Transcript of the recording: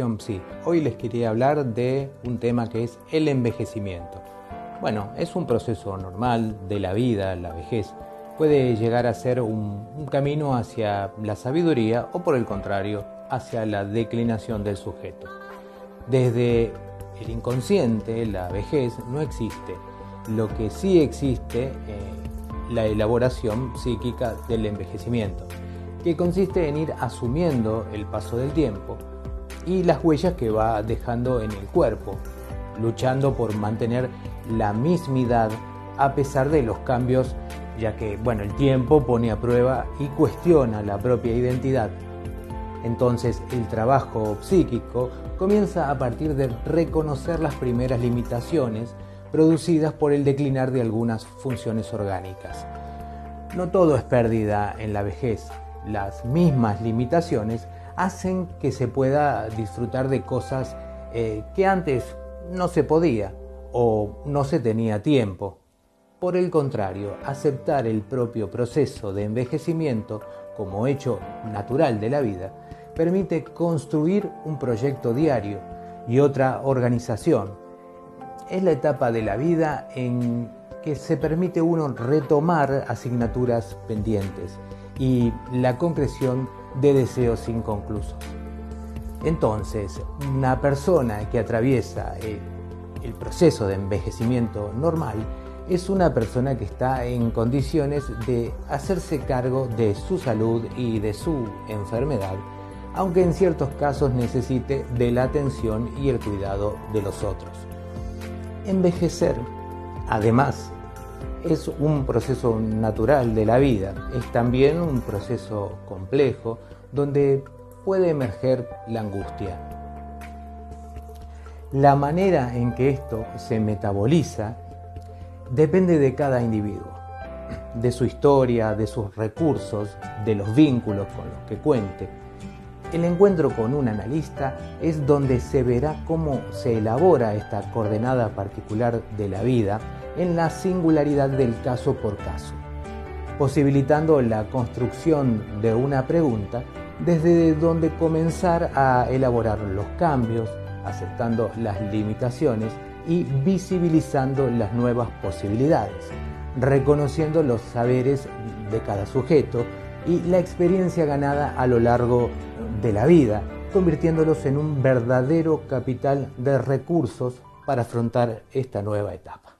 Psi. Hoy les quería hablar de un tema que es el envejecimiento. Bueno, es un proceso normal de la vida, la vejez. Puede llegar a ser un, camino hacia la sabiduría o por el contrario, hacia la declinación del sujeto. Desde el inconsciente, la vejez, no existe. Lo que sí existe, eh, la elaboración psíquica del envejecimiento que consiste en ir asumiendo el paso del tiempo y las huellas que va dejando en el cuerpo, luchando por mantener la mismidad a pesar de los cambios, ya que bueno, el tiempo pone a prueba y cuestiona la propia identidad. Entonces el trabajo psíquico comienza a partir de reconocer las primeras limitaciones producidas por el declinar de algunas funciones orgánicas. No todo es pérdida en la vejez, las mismas limitaciones hacen que se pueda disfrutar de cosas eh, que antes no se podía o no se tenía tiempo. Por el contrario, aceptar el propio proceso de envejecimiento como hecho natural de la vida permite construir un proyecto diario y otra organización. Es la etapa de la vida en que se permite uno retomar asignaturas pendientes y la concreción de deseos inconclusos. Entonces, una persona que atraviesa el, el, proceso de envejecimiento normal es una persona que está en condiciones de hacerse cargo de su salud y de su enfermedad, aunque en ciertos casos necesite de la atención y el cuidado de los otros. Envejecer, además es un proceso natural de la vida, es también un proceso complejo donde puede emerger la angustia. La manera en que esto se metaboliza depende de cada individuo, de su historia, de sus recursos, de los vínculos con los que cuente. El encuentro con un analista es donde se verá cómo se elabora esta coordenada particular de la vida en la singularidad del caso por caso, posibilitando la construcción de una pregunta desde donde comenzar a elaborar los cambios, aceptando las limitaciones y visibilizando las nuevas posibilidades, reconociendo los saberes de cada sujeto y la experiencia ganada a lo largo de la vida, convirtiéndolos en un verdadero capital de recursos para afrontar esta nueva etapa.